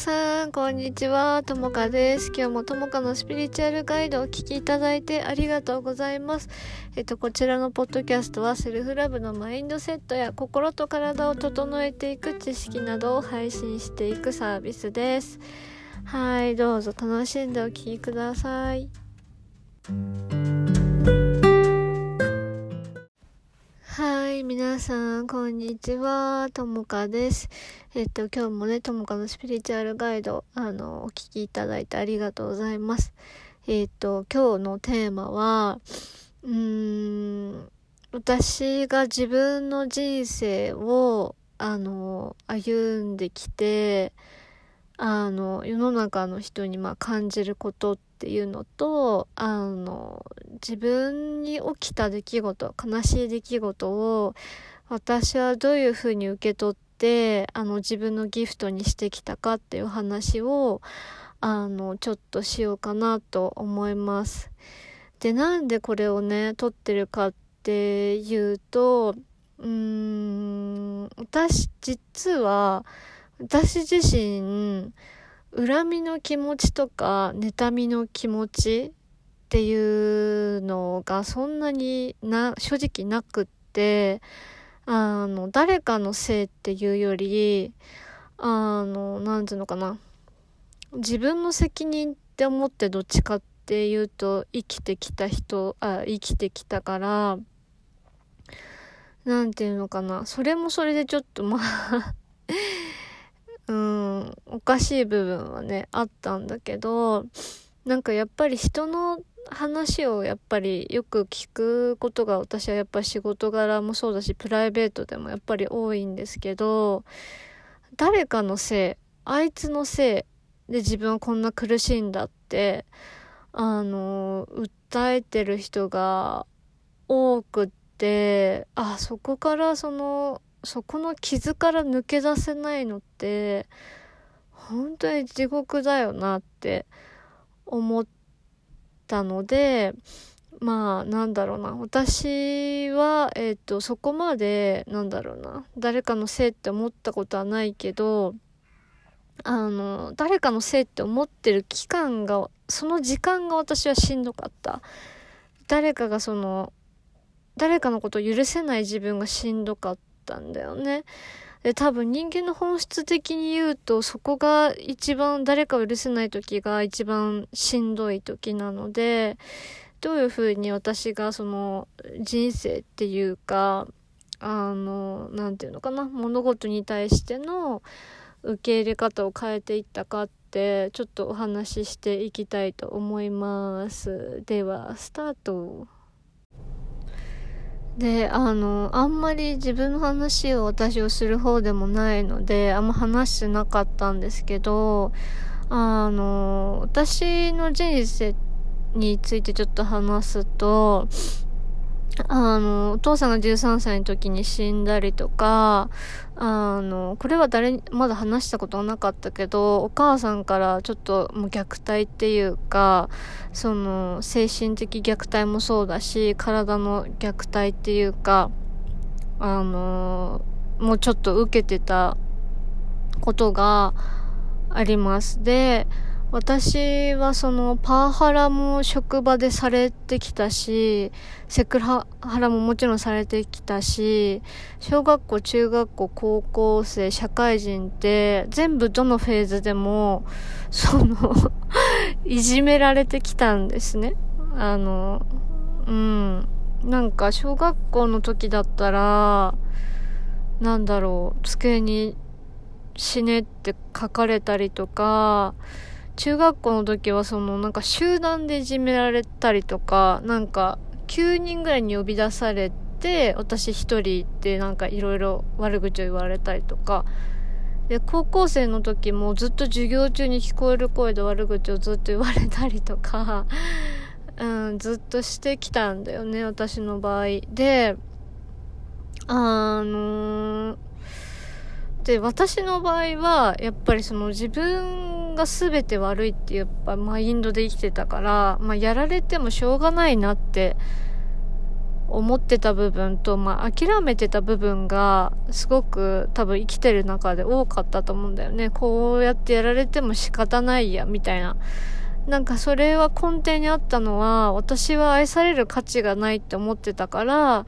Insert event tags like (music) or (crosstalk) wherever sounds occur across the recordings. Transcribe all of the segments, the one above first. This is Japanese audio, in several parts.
さん、こんにちは。ともかです。今日もともかのスピリチュアルガイドをお聴きいただいてありがとうございます。えっと、こちらのポッドキャストはセルフラブのマインドセットや心と体を整えていく知識などを配信していくサービスです。はい、どうぞ楽しんでお聴きください。皆さん、こんにちは。ともかです。えっと、今日もね、ともかのスピリチュアルガイド、あの、お聞きいただいてありがとうございます。えっと、今日のテーマは、うーん、私が自分の人生を、あの、歩んできて、あの、世の中の人にまあ感じることっていうのと、あの、自分に起きた出来事、悲しい出来事を、私はどういうふうに受け取って、あの、自分のギフトにしてきたかっていう話を、あの、ちょっとしようかなと思います。で、なんでこれをね、撮ってるかっていうと、うーん、私、実は、私自身、恨みの気持ちとか、妬みの気持ちっていうのがそんなにな、正直なくって、あの、誰かのせいっていうより、あの、なんていうのかな。自分の責任って思ってどっちかっていうと、生きてきた人、あ、生きてきたから、なんていうのかな。それもそれでちょっとまあうん、おかしい部分はね、あったんだけど、なんかやっぱり人の話をやっぱりよく聞くことが私はやっぱり仕事柄もそうだし、プライベートでもやっぱり多いんですけど、誰かのせい、あいつのせいで自分はこんな苦しいんだって、あの、訴えてる人が多くって、あ、そこからその、そこの傷から抜け出せないのって、本当に地獄だよなって思ったので、まあ、なんだろうな。私は、え、ー、と、そこまで、なんだろうな。誰かのせいって思ったことはないけど、あの、誰かのせいって思ってる期間が、その時間が私はしんどかった。誰かがその、誰かのことを許せない自分がしんどかった。ったんだよね。で、多分人間の本質的に言うと、そこが一番誰かを許せない時が一番しんどい時なので、どういうふうに私がその人生っていうか、あの、なんていうのかな、物事に対しての受け入れ方を変えていったかって、ちょっとお話ししていきたいと思います。では、スタート。で、あの、あんまり自分の話を私をする方でもないので、あんま話してなかったんですけど、あの、私の人生についてちょっと話すと、あの、お父さんが13歳の時に死んだりとか、あの、これは誰まだ話したことはなかったけど、お母さんからちょっともう虐待っていうか、その、精神的虐待もそうだし、体の虐待っていうか、あの、もうちょっと受けてたことがあります。で、私はそのパワハラも職場でされてきたし、セクハラももちろんされてきたし、小学校、中学校、高校生、社会人って全部どのフェーズでも、その (laughs) いじめられてきたんですね。あの、うん。なんか小学校の時だったら、なんだろう、机に死ねって書かれたりとか、中学校の時はそのなんか集団でいじめられたりとか、なんか9人ぐらいに呼び出されて、私一人でなんかいろいろ悪口を言われたりとか、で、高校生の時もずっと授業中に聞こえる声で悪口をずっと言われたりとか、(laughs) うん、ずっとしてきたんだよね、私の場合。で、あのー、で、私の場合は、やっぱりその自分が全て悪いってやっぱマインドで生きてたから、まあ、やられてもしょうがないなって思ってた部分と、まあ、諦めてた部分が、すごく多分生きてる中で多かったと思うんだよね。こうやってやられても仕方ないや、みたいな。なんかそれは根底にあったのは、私は愛される価値がないって思ってたから、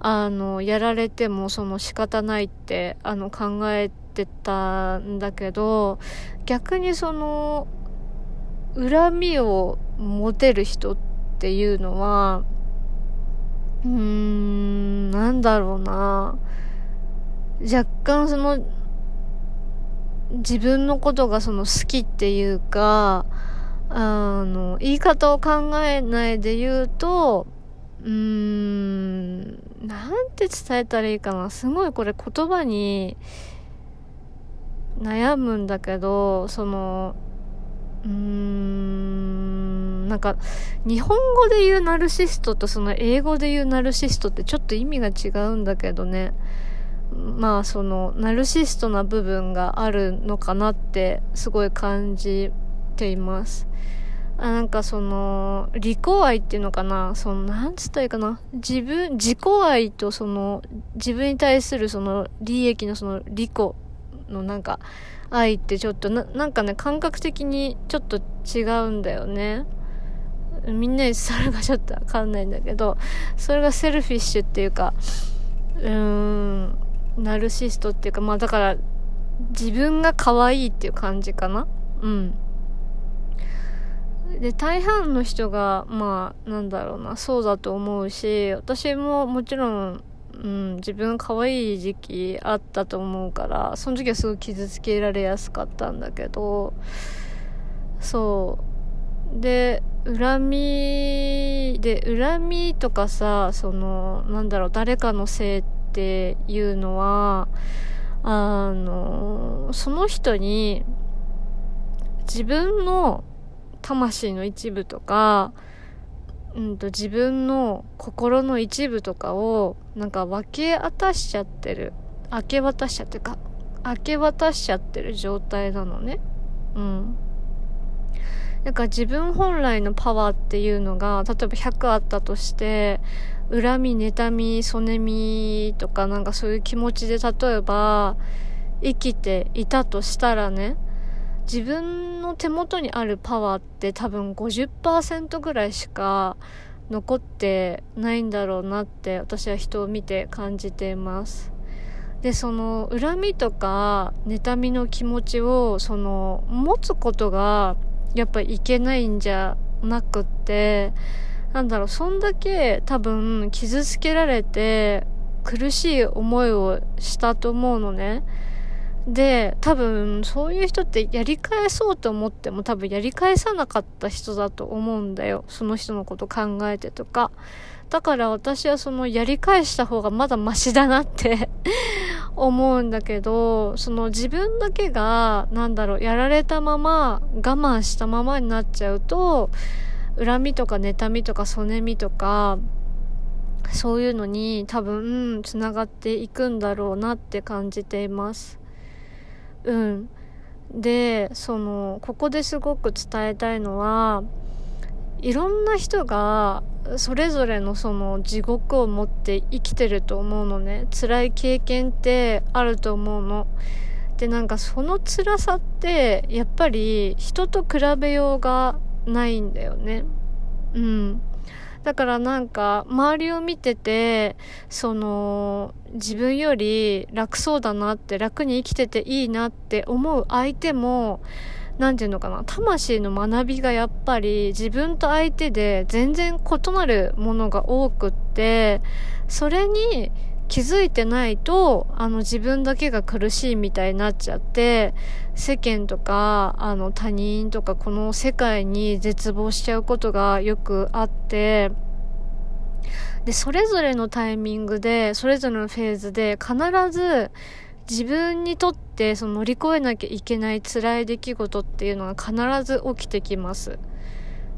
あの、やられてもその仕方ないって、あの、考えてってたんだけど、逆にその、恨みを持てる人っていうのは、うーん、なんだろうな。若干その、自分のことがその好きっていうか、あの、言い方を考えないで言うと、うーん、なんて伝えたらいいかな。すごいこれ言葉に悩むんだけど、その、うーん、なんか、日本語で言うナルシストとその英語で言うナルシストってちょっと意味が違うんだけどね。まあその、ナルシストな部分があるのかなってすごい感じています。あなんかその、利己愛っていうのかなその、なんつったらいいかな自分、自己愛とその、自分に対するその、利益のその、利己のなんか、愛ってちょっとな、なんかね、感覚的にちょっと違うんだよね。みんなにそれがちょっとわかんないんだけど、それがセルフィッシュっていうか、うーん、ナルシストっていうか、まあだから、自分が可愛いっていう感じかなうん。で、大半の人が、まあ、なんだろうな、そうだと思うし、私ももちろん、うん、自分可愛い時期あったと思うから、その時はすごい傷つけられやすかったんだけど、そう。で、恨み、で、恨みとかさ、その、なんだろう、誰かのせいっていうのは、あの、その人に、自分の魂の一部とか、うんと自分の心の一部とかをなんか分け渡しちゃってる。明け渡しちゃってか。明け渡しちゃってる状態なのね。うん。なんか自分本来のパワーっていうのが例えば100あったとして恨み妬みそねみとかなんかそういう気持ちで例えば生きていたとしたらね自分の手元にあるパワーって多分50%ぐらいしか残ってないんだろうなって私は人を見て感じています。で、その恨みとか妬みの気持ちをその持つことがやっぱいけないんじゃなくって、なんだろう、そんだけ多分傷つけられて苦しい思いをしたと思うのね。で、多分、そういう人ってやり返そうと思っても多分やり返さなかった人だと思うんだよ。その人のこと考えてとか。だから私はそのやり返した方がまだマシだなって (laughs) 思うんだけど、その自分だけが、なんだろう、やられたまま、我慢したままになっちゃうと、恨みとか妬みとかそねみとか、そういうのに多分、つながっていくんだろうなって感じています。うん。で、その、ここですごく伝えたいのは、いろんな人が、それぞれのその地獄を持って生きてると思うのね。辛い経験ってあると思うの。で、なんかその辛さって、やっぱり人と比べようがないんだよね。うん。だからなんか、周りを見てて、その、自分より楽そうだなって、楽に生きてていいなって思う相手も、何て言うのかな、魂の学びがやっぱり自分と相手で全然異なるものが多くって、それに気づいてないと、あの自分だけが苦しいみたいになっちゃって、世間とか、あの他人とかこの世界に絶望しちゃうことがよくあって、で、それぞれのタイミングで、それぞれのフェーズで必ず自分にとってその乗り越えなきゃいけない辛い出来事っていうのが必ず起きてきます。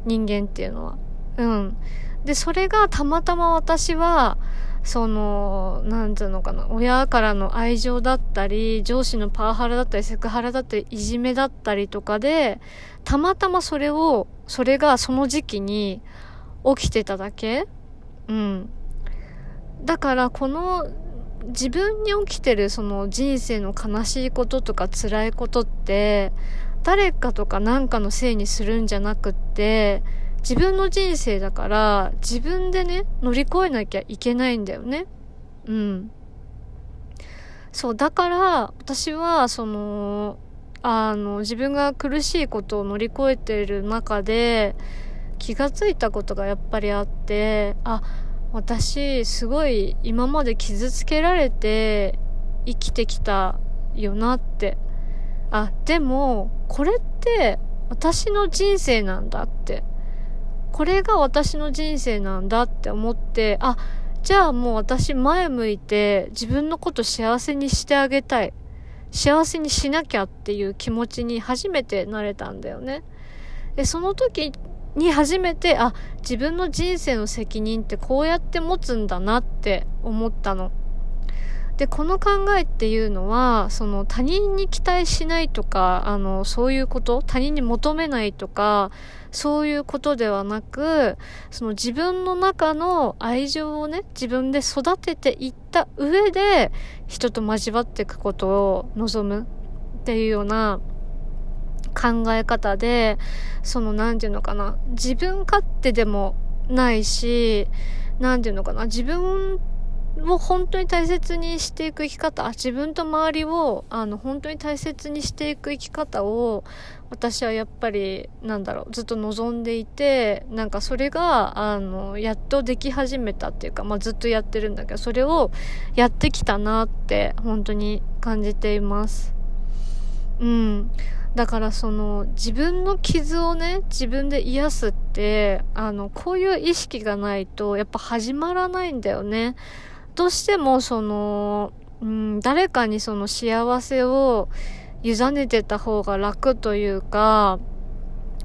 人間っていうのは。うん。で、それがたまたま私は、その、なんつうのかな、親からの愛情だったり、上司のパワハラだったり、セクハラだったり、いじめだったりとかで、たまたまそれを、それがその時期に起きてただけ？うん。だからこの自分に起きてるその人生の悲しいこととか辛いことって誰かとか何かのせいにするんじゃなくって自分の人生だから自分でね乗り越えなきゃいけないんだよね。うん。そうだから私はそのあの自分が苦しいことを乗り越えている中で気がついたことがやっぱりあってあ私すごい今まで傷つけられて生きてきたよなって。あでもこれって私の人生なんだって。これが私の人生なんだって思ってあじゃあもう私前向いて自分のこと幸せにしてあげたい幸せにしなきゃっていう気持ちに初めてなれたんだよねでその時に初めて、あ、自分の人生の責任ってこうやって持つんだなって思ったの。で、この考えっていうのは、その他人に期待しないとか、あの、そういうこと、他人に求めないとか、そういうことではなく、その自分の中の愛情をね、自分で育てていった上で、人と交わっていくことを望む。っていうような考え方で、その、なんていうのかな、自分勝手でもないし、なんていうのかな、自分を本当に大切にしていく生き方、自分と周りを、あの、本当に大切にしていく生き方を、私はやっぱり、なんだろう、ずっと望んでいて、なんかそれが、あの、やっとでき始めたっていうか、まあ、ずっとやってるんだけど、それをやってきたなって、本当に感じています。うん。だからその自分の傷をね、自分で癒すって、あの、こういう意識がないとやっぱ始まらないんだよね。どうしてもその、うん、誰かにその幸せを委ねてた方が楽というか、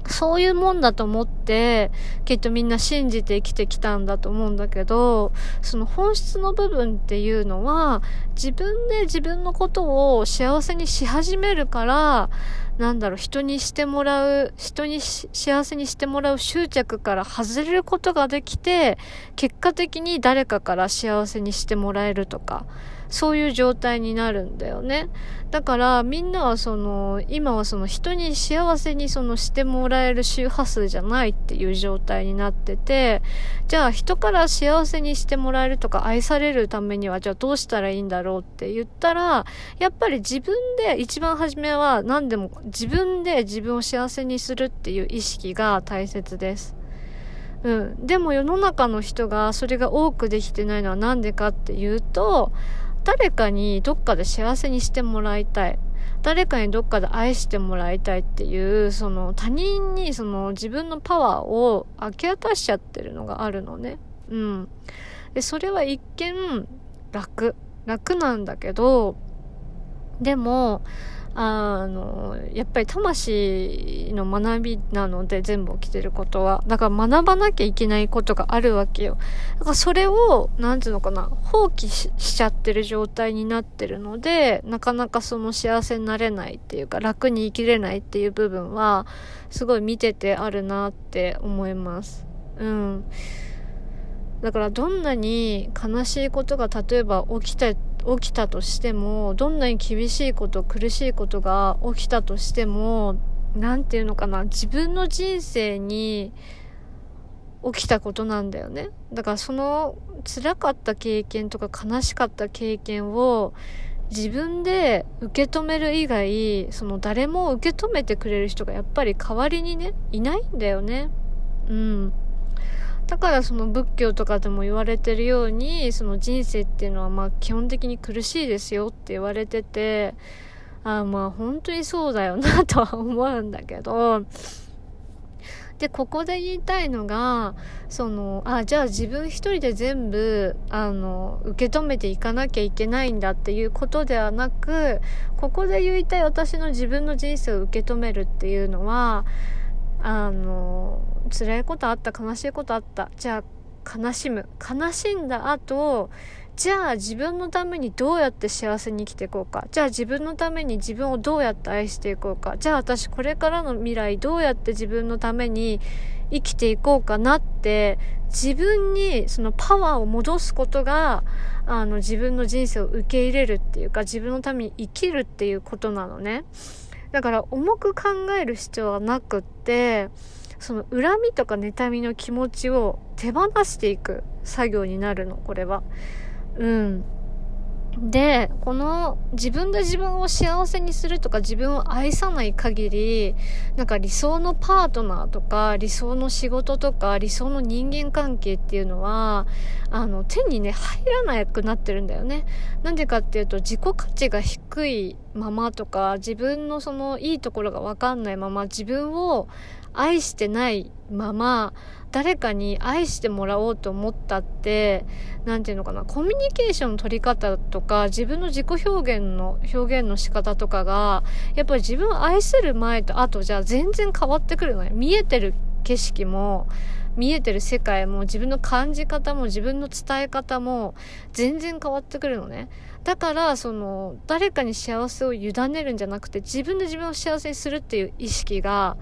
そういうもんだと思って、きっとみんな信じて生きてきたんだと思うんだけど、その本質の部分っていうのは、自分で自分のことを幸せにし始めるから、なんだろう、人にしてもらう、人に幸せにしてもらう執着から外れることができて、結果的に誰かから幸せにしてもらえるとか、そういう状態になるんだよね。だからみんなはその、今はその人に幸せにそのしてもらえる周波数じゃないっていう状態になってて、じゃあ人から幸せにしてもらえるとか愛されるためにはじゃあどうしたらいいんだろうって言ったら、やっぱり自分で一番初めは何でも自分で自分を幸せにするっていう意識が大切です。うん。でも世の中の人がそれが多くできてないのはなんでかっていうと、誰かにどっかで幸せにしてもらいたい。誰かにどっかで愛してもらいたいっていう、その他人にその自分のパワーを明け渡しちゃってるのがあるのね。うん。で、それは一見楽。楽なんだけど、でも、あの、やっぱり魂の学びなので全部起きてることは。だから学ばなきゃいけないことがあるわけよ。だからそれを、なんていうのかな、放棄しちゃってる状態になってるので、なかなかその幸せになれないっていうか、楽に生きれないっていう部分は、すごい見ててあるなって思います。うん。だからどんなに悲しいことが例えば起きた起きたとしてもどんなに厳しいこと苦しいことが起きたとしても何て言うのかな自分の人生に起きたことなんだよね。だからその辛かった経験とか悲しかった経験を自分で受け止める以外その誰も受け止めてくれる人がやっぱり代わりにねいないんだよね。うん。だからその仏教とかでも言われてるように、その人生っていうのはまあ基本的に苦しいですよって言われてて、あまあ本当にそうだよなとは思うんだけど、で、ここで言いたいのが、その、あ、じゃあ自分一人で全部、あの、受け止めていかなきゃいけないんだっていうことではなく、ここで言いたい私の自分の人生を受け止めるっていうのは、あの辛いことあった悲しいことあった。じゃあ悲しむ。悲しんだ後じゃあ自分のためにどうやって幸せに生きていこうか。じゃあ自分のために自分をどうやって愛していこうか。じゃあ私これからの未来どうやって自分のために生きていこうかなって自分にそのパワーを戻すことがあの自分の人生を受け入れるっていうか自分のために生きるっていうことなのね。だから重く考える必要はなくってその恨みとか妬みの気持ちを手放していく作業になるのこれは。うん。で、この自分で自分を幸せにするとか自分を愛さない限り、なんか理想のパートナーとか理想の仕事とか理想の人間関係っていうのは、あの、手にね、入らなくなってるんだよね。なんでかっていうと自己価値が低いままとか自分のそのいいところがわかんないまま自分を愛してないまま誰かに愛してもらおうと思ったって、なんていうのかな、コミュニケーションの取り方とか、自分の自己表現の、表現の仕方とかが、やっぱり自分を愛する前と後じゃ全然変わってくるのね。見えてる景色も、見えてる世界も自分の感じ方も自分の伝え方も全然変わってくるのね。だから、その、誰かに幸せを委ねるんじゃなくて自分で自分を幸せにするっていう意識が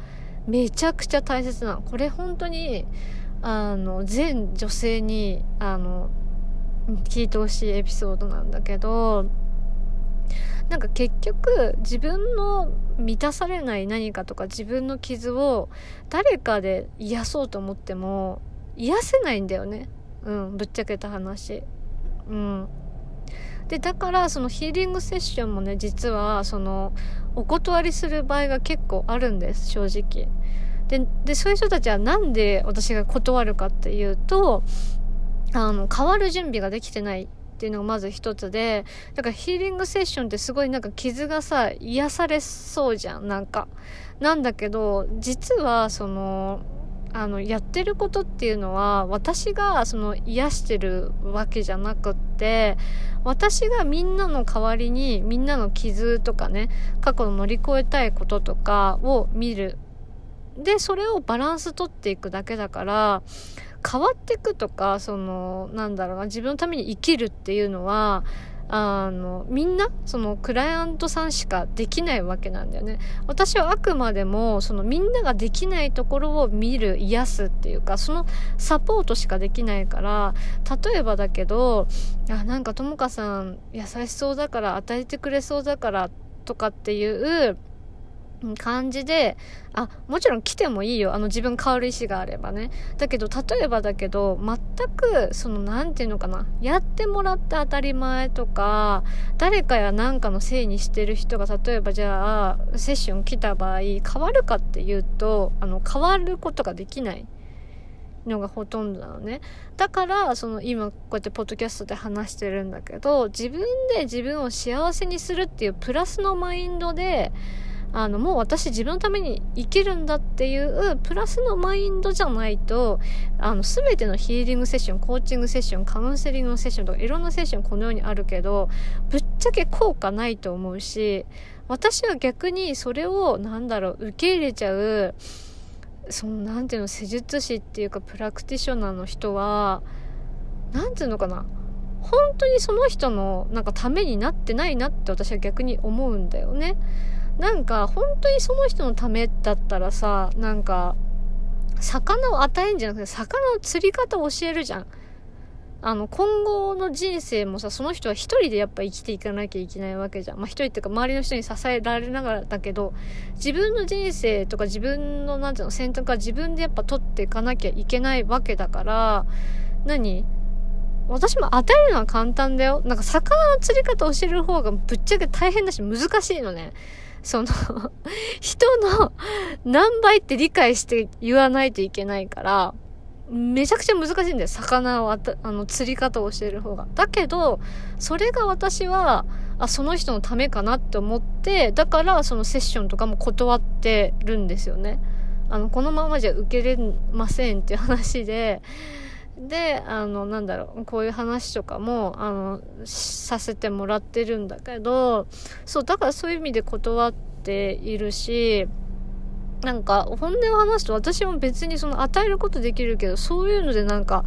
めちゃくちゃ大切な。これ本当に、あの、全女性に、あの、聞いてほしいエピソードなんだけど、なんか結局自分の満たされない何かとか自分の傷を誰かで癒そうと思っても癒せないんだよね。うん、ぶっちゃけた話。うん。で、だからそのヒーリングセッションもね、実はそのお断りする場合が結構あるんです、正直。で、で、そういう人たちはなんで私が断るかっていうと、あの、変わる準備ができてないっていうのがまず一つで、だからヒーリングセッションってすごいなんか傷がさ、癒されそうじゃん、なんか。なんだけど、実はその、あの、やってることっていうのは、私がその癒してるわけじゃなくって、私がみんなの代わりに、みんなの傷とかね、過去の乗り越えたいこととかを見る。で、それをバランス取っていくだけだから、変わっていくとか、その、なんだろうな、自分のために生きるっていうのは、あの、みんな、そのクライアントさんしかできないわけなんだよね。私はあくまでも、そのみんなができないところを見る、癒すっていうか、そのサポートしかできないから、例えばだけど、あ、なんかともかさん優しそうだから、与えてくれそうだから、とかっていう、感じで、あ、もちろん来てもいいよ。あの自分変わる意思があればね。だけど、例えばだけど、全く、その、なんていうのかな。やってもらって当たり前とか、誰かや何かのせいにしてる人が、例えばじゃあ、セッション来た場合、変わるかっていうと、あの、変わることができない。のがほとんどなのね。だから、その今こうやってポッドキャストで話してるんだけど、自分で自分を幸せにするっていうプラスのマインドで、あの、もう私自分のために生きるんだっていうプラスのマインドじゃないと、あの、すべてのヒーリングセッション、コーチングセッション、カウンセリングセッションとかいろんなセッションこのようにあるけど、ぶっちゃけ効果ないと思うし、私は逆にそれを、なんだろう、受け入れちゃう、その、なんていうの、施術師っていうか、プラクティショナーの人は、なんていうのかな、本当にその人のなんかためになってないなって私は逆に思うんだよね。なんか本当にその人のためだったらさなんか魚を与えんじゃなくて魚の釣り方を教えるじゃんあの今後の人生もさその人は一人でやっぱ生きていかなきゃいけないわけじゃんまあ一人っていうか周りの人に支えられながらだけど自分の人生とか自分のなんていうの選択は自分でやっぱ取っていかなきゃいけないわけだから何？私も与えるのは簡単だよ。なんか魚の釣り方を教える方がぶっちゃけ大変だし難しいのね。その (laughs) 人の何倍って理解して言わないといけないから、めちゃくちゃ難しいんだよ。魚をあた、あの、釣り方を教える方が。だけど、それが私は、あ、その人のためかなって思って、だからそのセッションとかも断ってるんですよね。あの、このままじゃ受けれませんっていう話で、で、あの、なんだろう、こういう話とかも、あの、させてもらってるんだけど、そう、だからそういう意味で断っているし、なんか、本音を話すと私も別にその与えることできるけど、そういうのでなんか、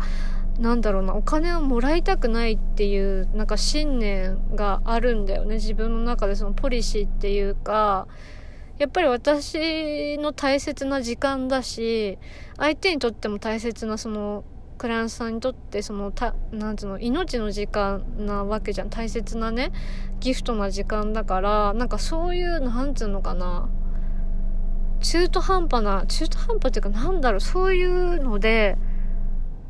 なんだろうな、お金をもらいたくないっていう、なんか信念があるんだよね。自分の中でそのポリシーっていうか、やっぱり私の大切な時間だし、相手にとっても大切なその、クライアントさんにとってそのたなんつうの命の時間なわけじゃん大切なねギフトな時間だからなんかそういうなんつうのかな中途半端な中途半端っていうかなんだろうそういうので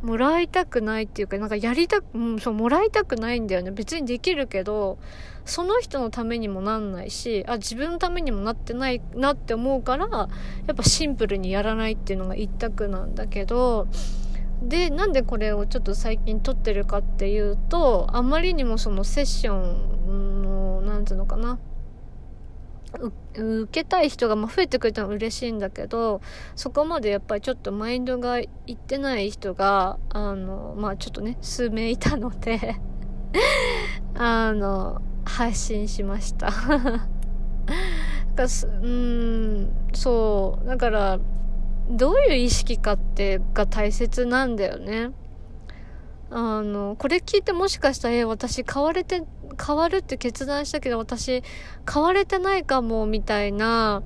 もらいたくないっていうか、なんかやりたく、うん、そう、もらいたくないんだよね。別にできるけど、その人のためにもなんないし、あ、自分のためにもなってないなって思うから、やっぱシンプルにやらないっていうのが一択なんだけど、で、なんでこれをちょっと最近撮ってるかっていうと、あまりにもそのセッションの、なんつうのかな、受けたい人が増えてくれたのは嬉しいんだけどそこまでやっぱりちょっとマインドがいってない人があのまあちょっとね数名いたので (laughs) あの配信しました。(laughs) うんそうだからどういう意識かってが大切なんだよね。あのこれ聞いてもしかしたらえ私変われて変わるって決断したけど私変われてないかもみたいな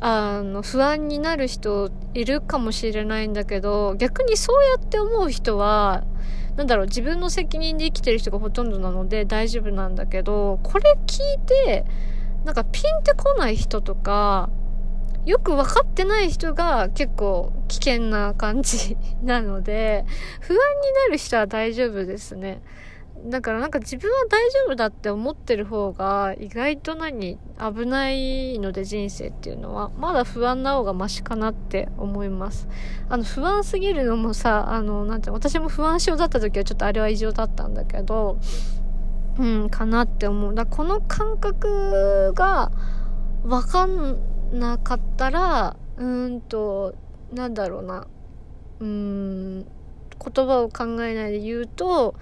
あの不安になる人いるかもしれないんだけど逆にそうやって思う人はなんだろう自分の責任で生きてる人がほとんどなので大丈夫なんだけどこれ聞いてなんかピンってこない人とかよく分かってない人が結構危険な感じ (laughs) なので不安になる人は大丈夫ですね。だからなんか自分は大丈夫だって思ってる方が意外と何危ないので人生っていうのはまだ不安な方がマシかなって思います。あの不安すぎるのもさ、あのなんて私も不安症だった時はちょっとあれは異常だったんだけど、うん、かなって思う。だこの感覚がわかんなかったら、うんと、なんだろうな、うん、言葉を考えないで言うと、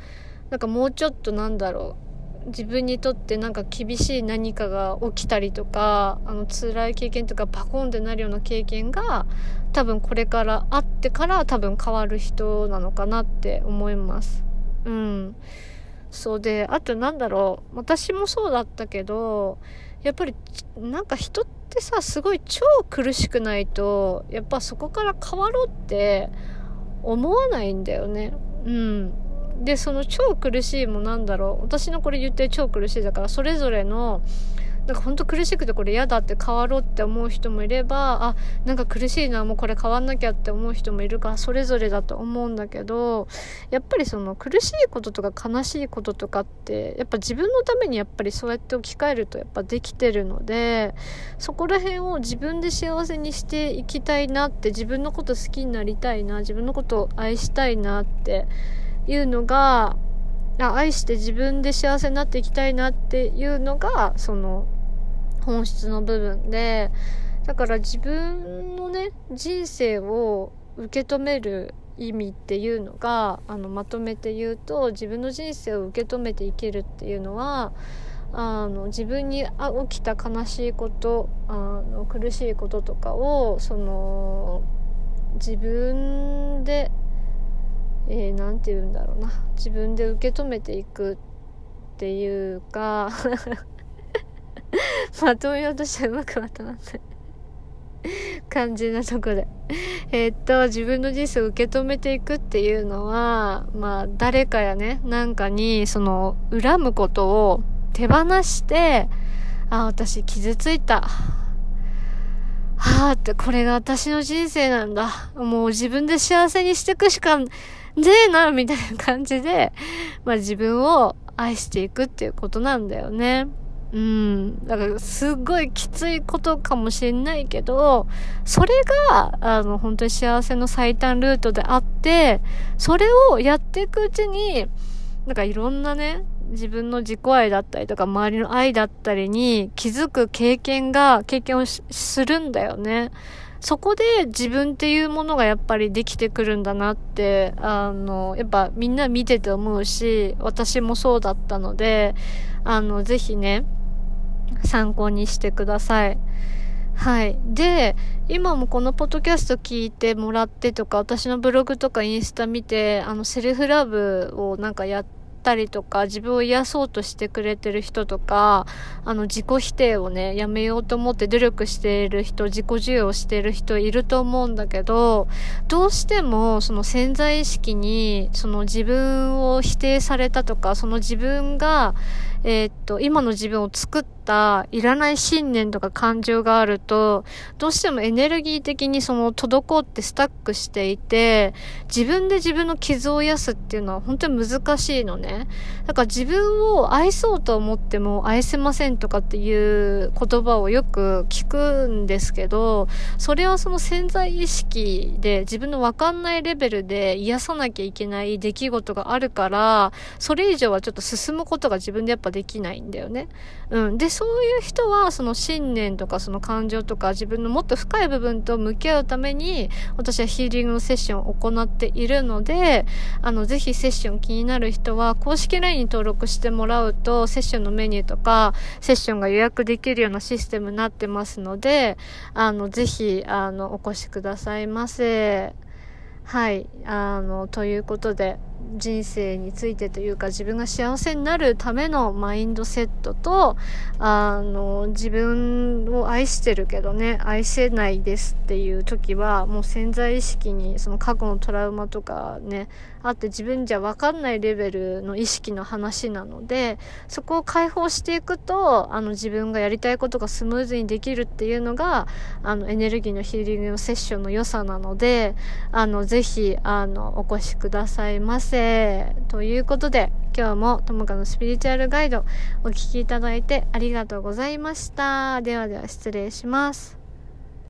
なんかもうちょっとなんだろう。自分にとってなんか厳しい何かが起きたりとかあの辛い経験とかパコンってなるような経験が多分これからあってから多分変わる人なのかなって思います。うん。そうであとなんだろう。私もそうだったけどやっぱりなんか人ってさすごい超苦しくないとやっぱそこから変わろうって思わないんだよね。うん。でその超苦しいもなんだろう。私のこれ言って超苦しいだからそれぞれのなんかほんと苦しくてこれ嫌だって変わろうって思う人もいればあなんか苦しいなもうこれ変わんなきゃって思う人もいるからそれぞれだと思うんだけどやっぱりその苦しいこととか悲しいこととかってやっぱ自分のためにやっぱりそうやって置き換えるとやっぱできてるのでそこら辺を自分で幸せにしていきたいなって自分のこと好きになりたいな自分のことを愛したいなっていうのが愛して自分で幸せになっていきたいなっていうのがその本質の部分でだから自分のね人生を受け止める意味っていうのがあのまとめて言うと自分の人生を受け止めて生きるっていうのはあの自分に起きた悲しいことあの苦しいこととかをその自分でえー、て言うんだろうな。自分で受け止めていくっていうか (laughs) まとめようとしてうまくまとまって感じなとこで。えー、っと自分の人生を受け止めていくっていうのはまあ誰かやねなんかにその恨むことを手放してあ私傷ついた。はあってこれが私の人生なんだ。もう自分で幸せにしていくしかでえな、みたいな感じで、まあ自分を愛していくっていうことなんだよね。うん。だから、すっごいきついことかもしれないけど、それが、あの、本当に幸せの最短ルートであって、それをやっていくうちに、なんかいろんなね、自分の自己愛だったりとか、周りの愛だったりに気づく経験が、経験をするんだよね。そこで自分っていうものがやっぱりできてくるんだなって、あの、やっぱみんな見てて思うし、私もそうだったので、あの、ぜひね、参考にしてください。はい。で、今もこのポッドキャスト聞いてもらってとか、私のブログとかインスタ見て、あの、セルフラブをなんかやっ、たりとか、自分を癒そうとしてくれてる人とか、あの、自己否定をね、やめようと思って努力している人、自己授与をしている人いると思うんだけど、どうしても、その潜在意識に、その自分を否定されたとか、その自分が、えー、っと、今の自分を作ったいらない信念とか感情があると、どうしてもエネルギー的にその滞ってスタックしていて、自分で自分の傷を癒すっていうのは本当に難しいのね。だから自分を愛そうと思っても愛せませんとかっていう言葉をよく聞くんですけど、それはその潜在意識で自分のわかんないレベルで癒さなきゃいけない出来事があるから、それ以上はちょっと進むことが自分でやっぱできないんだよね。うん。で、そういう人は、その信念とかその感情とか自分のもっと深い部分と向き合うために、私はヒーリングのセッションを行っているので、あの、ぜひセッション気になる人は、公式 LINE に登録してもらうと、セッションのメニューとか、セッションが予約できるようなシステムになってますので、あの、ぜひ、あの、お越しくださいませ。はい。あの、ということで、人生についてというか自分が幸せになるためのマインドセットとあの自分を愛してるけどね愛せないですっていう時はもう潜在意識にその過去のトラウマとかねあって自分じゃ分かんないレベルの意識の話なのでそこを解放していくとあの自分がやりたいことがスムーズにできるっていうのがあのエネルギーのヒーリングのセッションの良さなのであのぜひあのお越しくださいませ。せということで、今日もともかのスピリチュアルガイドお聴きいただいてありがとうございました。ではでは失礼します。